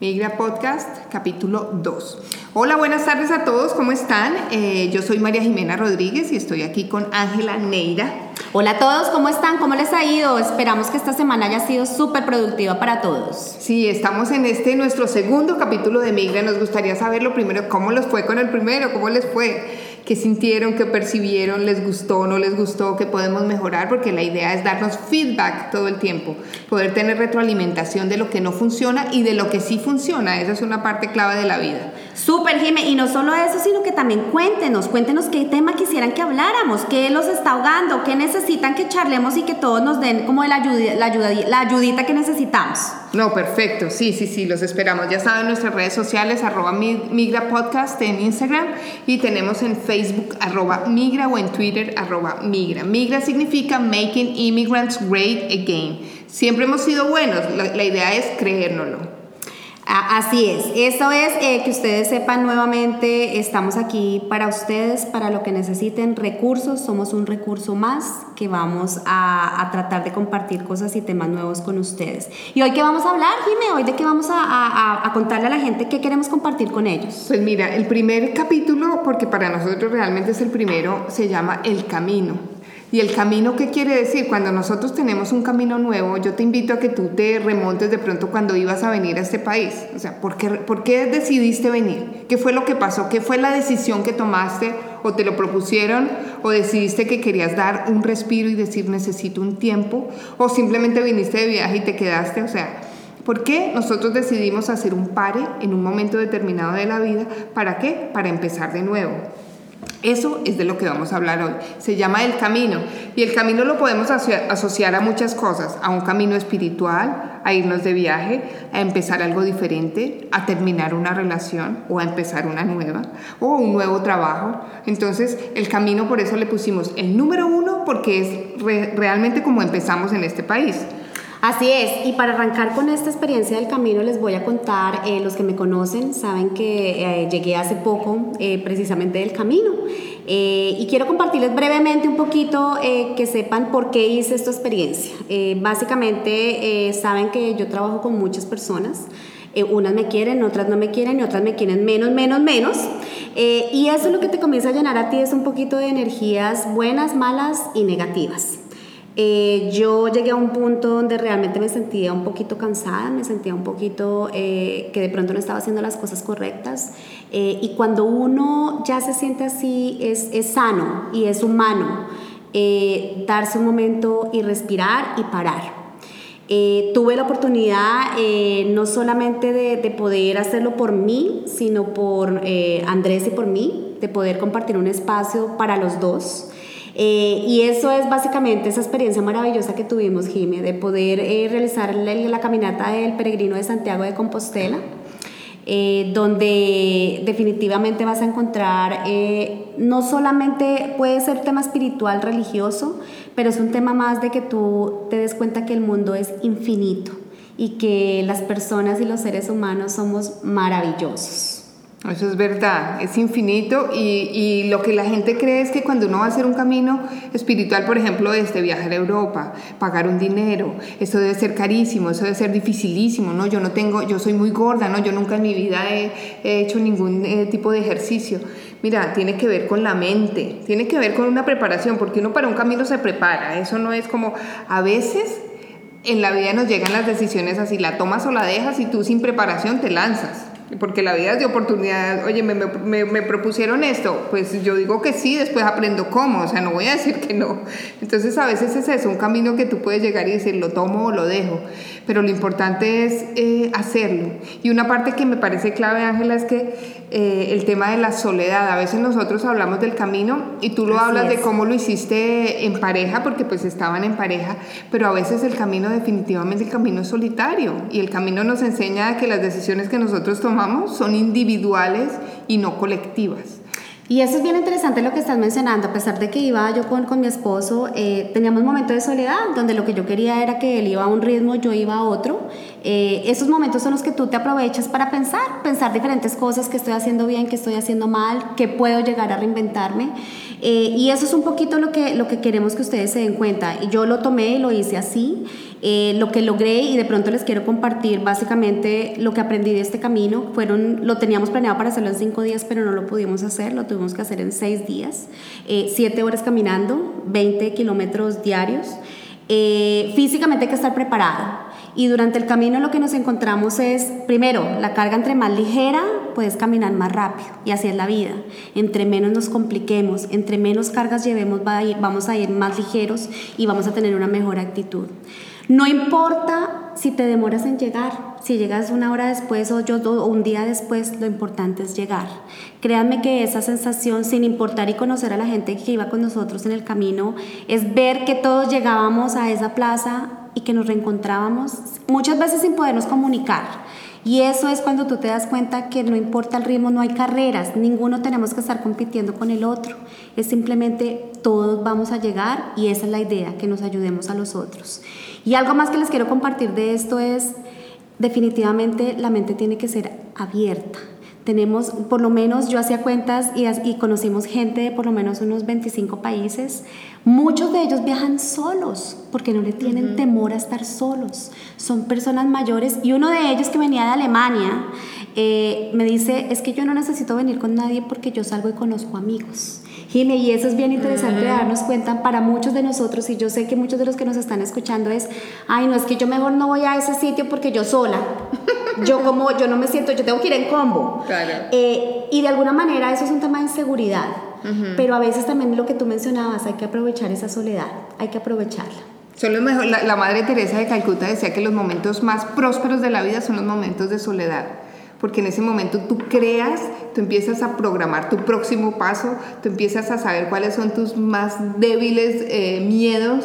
Migra Podcast, capítulo 2. Hola, buenas tardes a todos, ¿cómo están? Eh, yo soy María Jimena Rodríguez y estoy aquí con Ángela Neira. Hola a todos, ¿cómo están? ¿Cómo les ha ido? Esperamos que esta semana haya sido súper productiva para todos. Sí, estamos en este nuestro segundo capítulo de Migra. Nos gustaría saber lo primero, cómo les fue con el primero, cómo les fue qué sintieron, qué percibieron, les gustó, no les gustó, qué podemos mejorar, porque la idea es darnos feedback todo el tiempo, poder tener retroalimentación de lo que no funciona y de lo que sí funciona. Esa es una parte clave de la vida. Súper, Jime, y no solo eso, sino que también cuéntenos, cuéntenos qué tema quisieran que habláramos, qué los está ahogando, qué necesitan que charlemos y que todos nos den como la, ayuda, la, la ayudita que necesitamos. No, perfecto, sí, sí, sí, los esperamos. Ya saben, nuestras redes sociales, arroba Migra Podcast en Instagram y tenemos en Facebook arroba Migra o en Twitter arroba Migra. Migra significa Making Immigrants Great Again. Siempre hemos sido buenos, la, la idea es creérnoslo. Así es, eso es eh, que ustedes sepan nuevamente, estamos aquí para ustedes, para lo que necesiten, recursos, somos un recurso más que vamos a, tratar de compartir cosas y temas nuevos con ustedes. ¿Y hoy qué vamos a hablar, Jimé? ¿Hoy de qué vamos a, a contarle a la gente qué queremos compartir con ellos? Pues mira, el primer capítulo, porque para nosotros realmente es el primero, se llama El Camino. ¿Y el camino qué quiere decir? Cuando nosotros tenemos un camino nuevo, yo te invito a que tú te remontes de pronto cuando ibas a venir a este país. O sea, ¿por qué, ¿por qué decidiste venir? ¿Qué fue lo que pasó? ¿Qué fue la decisión que tomaste o te lo propusieron o decidiste que querías dar un respiro y decir necesito un tiempo o simplemente viniste de viaje y te quedaste? O sea, ¿Por qué nosotros decidimos hacer un pare en un momento determinado de la vida? ¿Para qué? Para empezar de nuevo. Eso es de lo que vamos a hablar hoy. Se llama el camino. Y el camino lo podemos asociar a muchas cosas. A un camino espiritual, a irnos de viaje, a empezar algo diferente, a terminar una relación o a empezar una nueva o un nuevo trabajo. Entonces, el camino por eso le pusimos el número uno porque es realmente como empezamos en este país. Así es, y para arrancar con esta experiencia del camino les voy a contar, eh, los que me conocen saben que eh, llegué hace poco eh, precisamente del camino y quiero compartirles brevemente un poquito que sepan por qué hice esta experiencia. básicamente saben que yo trabajo con muchas personas. unas me quieren, otras no me quieren y otras me quieren menos, menos, menos. y eso es lo que te comienza a llenar a ti es un poquito de energías buenas, malas y negativas. Eh, yo llegué a un punto donde realmente me sentía un poquito cansada, me sentía un poquito eh, que de pronto no estaba haciendo las cosas correctas. Eh, y cuando uno ya se siente así, es, es sano y es humano darse un momento y respirar y parar. tuve la oportunidad no solamente de, de, poder hacerlo por mí, sino por Andrés y por mí, de poder compartir un espacio para los dos. Eh, y eso es básicamente esa experiencia maravillosa que tuvimos, Jimé, de poder eh, realizar la, caminata del peregrino de Santiago de Compostela. Eh, donde definitivamente vas a encontrar, no solamente puede ser tema espiritual, religioso, pero es un tema más de que tú te des cuenta que el mundo es infinito y que las personas y los seres humanos somos maravillosos. Eso es verdad, es infinito y, y, lo que la gente cree es que cuando uno va a hacer un camino espiritual, por ejemplo, este viajar a Europa, pagar un dinero, eso debe ser carísimo, eso debe ser dificilísimo, ¿no? Yo no tengo, yo soy muy gorda, ¿no? Yo nunca en mi vida he, hecho ningún eh, tipo de ejercicio. Mira, tiene que ver con la mente, tiene que ver con una preparación, porque uno para un camino se prepara, eso no es como, a veces en la vida nos llegan las decisiones así, la tomas o la dejas y tú sin preparación te lanzas porque la vida es de oportunidades. Oye, me, me, me, propusieron esto, pues yo digo que sí, después aprendo cómo, o sea, no voy a decir que no. Entonces a veces es eso, un camino que tú puedes llegar y decir, lo tomo o lo dejo, pero lo importante es eh, hacerlo. Y una parte que me parece clave, Ángela, es que eh, el tema de la soledad, a veces nosotros hablamos del camino y tú lo hablas de cómo lo hiciste en pareja, porque pues estaban en pareja, pero a veces el camino definitivamente el camino es solitario y el camino nos enseña que las decisiones que nosotros tomamos son individuales y no colectivas. Y eso es bien interesante lo que estás mencionando, a pesar de que iba yo con, con mi esposo, eh, teníamos momentos de soledad donde lo que yo quería era que él iba a un ritmo, yo iba a otro, Eh, esos momentos son los que tú te aprovechas para pensar, pensar diferentes cosas que estoy haciendo bien, que estoy haciendo mal, que puedo llegar a reinventarme. Eh, y eso es un poquito lo que, lo que queremos que ustedes se den cuenta. Yo lo tomé y lo hice así. Eh, lo que logré y de pronto les quiero compartir básicamente lo que aprendí de este camino. Fueron, lo teníamos planeado para hacerlo en cinco días, pero no lo pudimos hacer, lo tuvimos que hacer en seis días. Siete horas caminando, 20 kilómetros diarios. físicamente hay que estar preparado. Y durante el camino lo que nos encontramos es, primero, la carga entre más ligera, puedes caminar más rápido. Y así es la vida. Entre menos nos compliquemos, entre menos cargas llevemos, vamos a ir más ligeros y vamos a tener una mejor actitud. No importa si te demoras en llegar, si llegas una hora después o, yo, o un día después, lo importante es llegar. Créanme que esa sensación, sin importar y conocer a la gente que iba con nosotros en el camino, es ver que todos llegábamos a esa plaza y que nos reencontrábamos, muchas veces sin podernos comunicar. Y eso es cuando tú te das cuenta que no importa el ritmo, no hay carreras, ninguno tenemos que estar compitiendo con el otro. Es simplemente todos vamos a llegar y esa es la idea, que nos ayudemos a los otros. Y algo más que les quiero compartir de esto es, definitivamente la mente tiene que ser abierta. Tenemos, por lo menos yo hacía cuentas y, y, conocimos gente de por lo menos unos 25 países. Muchos de ellos viajan solos porque no le tienen temor a estar solos. Son personas mayores y uno de ellos que venía de Alemania eh, me dice, es que yo no necesito venir con nadie porque yo salgo y conozco amigos. y eso es bien interesante darnos cuenta para muchos de nosotros y yo sé que muchos de los que nos están escuchando es, ay, no es que yo mejor no voy a ese sitio porque yo sola. yo como yo no me siento, yo tengo que ir en combo. Eh, y de alguna manera eso es un tema de inseguridad, pero a veces también lo que tú mencionabas, hay que aprovechar esa soledad, hay que aprovecharla. Son los mejor, la, la Madre Teresa de Calcuta decía que los momentos más prósperos de la vida son los momentos de soledad porque en ese momento tú creas, tú empiezas a programar tu próximo paso, tú empiezas a saber cuáles son tus más débiles eh, miedos,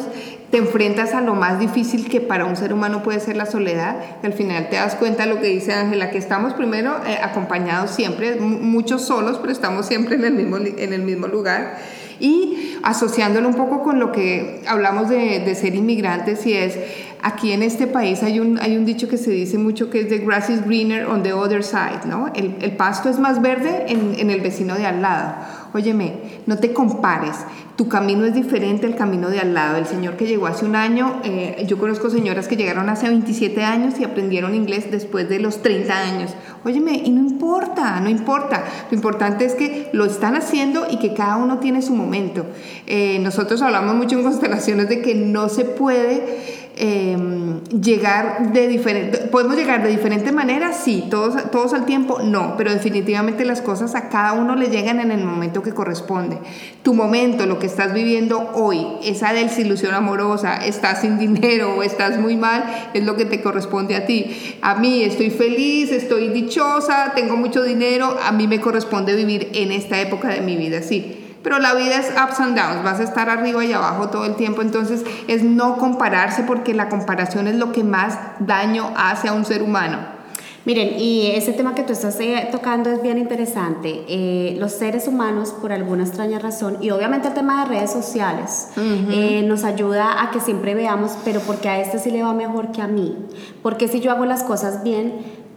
te enfrentas a lo más difícil que para un ser humano puede ser la soledad, y al final te das cuenta de lo que dice Ángela, que estamos primero eh, acompañados siempre, muchos solos, pero estamos siempre en el mismo, en el mismo lugar. Y asociándolo un poco con lo que hablamos de, de ser inmigrantes y es, aquí en este país hay un, hay un dicho que se dice mucho que es the grass is greener on the other side, ¿no? El, el pasto es más verde en, en el vecino de al lado. Óyeme, no te compares tu camino es diferente al camino de al lado. El señor que llegó hace un año, eh, yo conozco señoras que llegaron hace 27 años y aprendieron inglés después de los 30 años. Óyeme, y no importa, no importa. Lo importante es que lo están haciendo y que cada uno tiene su momento. Eh, nosotros hablamos mucho en constelaciones de que no se puede Em, llegar de diferente, podemos llegar de diferente manera, sí, todos, todos al tiempo, no, pero definitivamente las cosas a cada uno le llegan en el momento que corresponde. Tu momento, lo que estás viviendo hoy, esa desilusión amorosa, estás sin dinero o estás muy mal, es lo que te corresponde a ti. A mí estoy feliz, estoy dichosa, tengo mucho dinero, a mí me corresponde vivir en esta época de mi vida, sí pero la vida es ups and downs, vas a estar arriba y abajo todo el tiempo, entonces es no compararse porque la comparación es lo que más daño hace a un ser humano. Miren, y ese tema que tú estás eh, tocando es bien interesante. Eh, los seres humanos, por alguna extraña razón, y obviamente el tema de redes sociales, eh, nos ayuda a que siempre veamos, pero porque a este sí le va mejor que a mí. Porque si yo hago las cosas bien,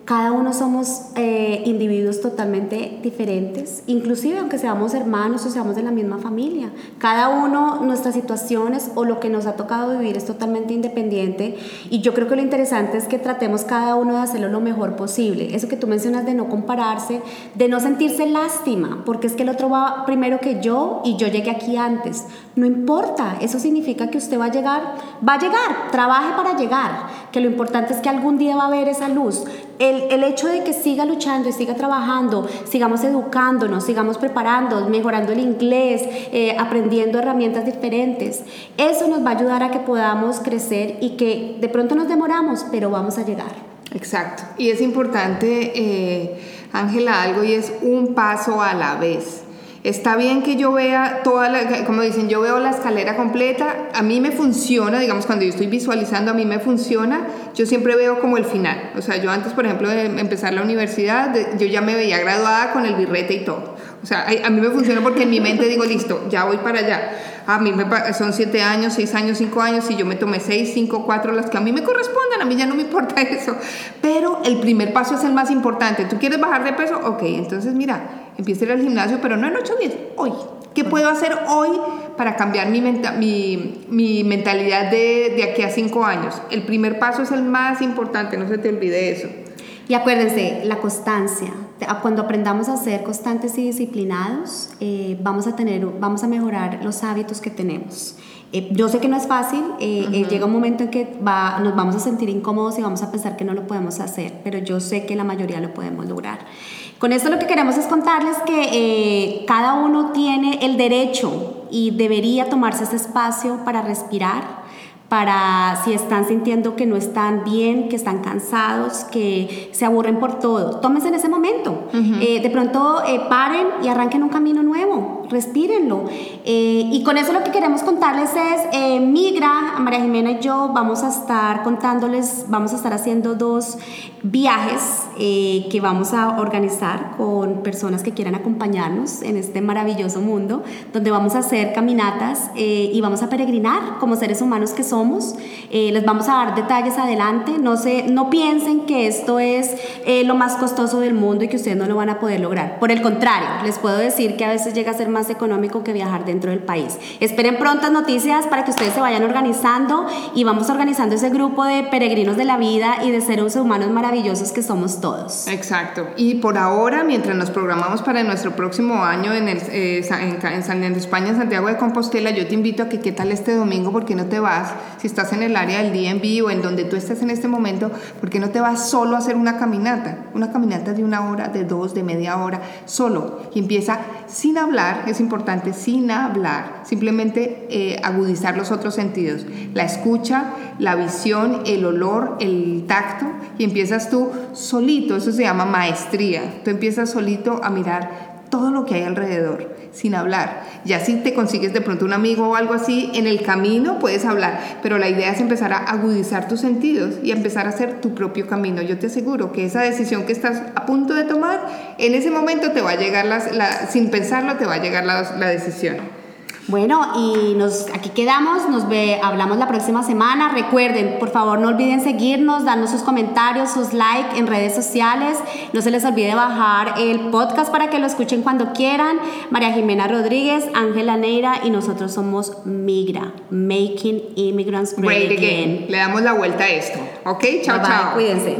cada uno somos eh, individuos totalmente diferentes, inclusive aunque seamos hermanos o seamos de la misma familia. Cada uno, nuestras situaciones o lo que nos ha tocado vivir es totalmente independiente y yo creo que lo interesante es que tratemos cada uno de hacerlo lo mejor posible. Eso que tú mencionas de no compararse, de no sentirse lástima, porque es que el otro va primero que yo y yo llegué aquí antes. No importa, eso significa que usted va a llegar, va a llegar, trabaje para llegar, que lo importante es que algún día va a haber esa luz. El el, hecho de que siga luchando y siga trabajando, sigamos educándonos, sigamos preparando, mejorando el inglés, eh, aprendiendo herramientas diferentes, eso nos va a ayudar a que podamos crecer y que de pronto nos demoramos, pero vamos a llegar. Exacto. Y es importante, eh, Ángela, algo y es un paso a la vez. Está bien que yo vea toda la, como dicen, yo veo la escalera completa, a mí me funciona, digamos, cuando yo estoy visualizando, a mí me funciona, yo siempre veo como el final. O sea, yo antes, por ejemplo, de empezar la universidad, yo ya me veía graduada con el birrete y todo. O sea, a mí me funciona porque en mi mente digo, listo, ya voy para allá. A mí me, son siete años, seis años, cinco años y yo me tomé seis, cinco, cuatro, las que a mí me correspondan, a mí ya no me importa eso. Pero el primer paso es el más importante. ¿Tú quieres bajar de peso? Ok, entonces mira, empieza a ir al gimnasio, pero no en ocho días, hoy. ¿Qué puedo hacer hoy para cambiar mi, mi, mi mentalidad de, de aquí a cinco años? El primer paso es el más importante, no se te olvide eso. Y acuérdense, la constancia. Cuando aprendamos a ser constantes y disciplinados, eh, vamos, a tener, vamos a mejorar los hábitos que tenemos. Eh, yo sé que no es fácil, eh, llega un momento en que va, nos vamos a sentir incómodos y vamos a pensar que no lo podemos hacer, pero yo sé que la mayoría lo podemos lograr. Con esto lo que queremos es contarles que cada uno tiene el derecho y debería tomarse ese espacio para respirar, para si están sintiendo que no están bien, que están cansados, que se aburren por todo. Tómense en ese momento. Eh, de pronto eh, paren y arranquen un camino nuevo, respírenlo. Eh, y con eso lo que queremos contarles es, Migra, María Jimena y yo vamos a estar contándoles, vamos a estar haciendo dos viajes que vamos a organizar con personas que quieran acompañarnos en este maravilloso mundo, donde vamos a hacer caminatas y vamos a peregrinar como seres humanos que somos eh, les vamos a dar detalles adelante. No, se, no piensen que esto es eh, lo más costoso del mundo y que ustedes no lo van a poder lograr. Por el contrario, les puedo decir que a veces llega a ser más económico que viajar dentro del país. Esperen prontas noticias para que ustedes se vayan organizando y vamos organizando ese grupo de peregrinos de la vida y de seres humanos maravillosos que somos todos. Exacto. Y por ahora, mientras nos programamos para nuestro próximo año en, el, eh, en, en España, en Santiago de Compostela, yo te invito a que qué tal este domingo, porque no te vas si estás en el área del DMV o en donde tú estés en este momento, ¿por qué no te vas solo a hacer una caminata? Una caminata de una hora, de dos, de media hora, solo. Y empieza sin hablar, es importante, sin hablar, simplemente eh, agudizar los otros sentidos. La escucha, la visión, el olor, el tacto, y empiezas tú solito, eso se llama maestría. Tú empiezas solito a mirar todo lo que hay alrededor, sin hablar. Ya si te consigues de pronto un amigo o algo así, en el camino puedes hablar, pero la idea es empezar a agudizar tus sentidos y empezar a hacer tu propio camino. Yo te aseguro que esa decisión que estás a punto de tomar, en ese momento te va a llegar, la, sin pensarlo, te va a llegar la, la decisión. Bueno, y nos, aquí quedamos, nos ve, hablamos la próxima semana. Recuerden, por favor, no olviden seguirnos, darnos sus comentarios, sus likes en redes sociales. No se les olvide bajar el podcast para que lo escuchen cuando quieran. María Jimena Rodríguez, Ángela Neira y nosotros somos Migra, Making Immigrants Great, again. Le damos la vuelta a esto. ¿Ok? Chao, chao. Cuídense.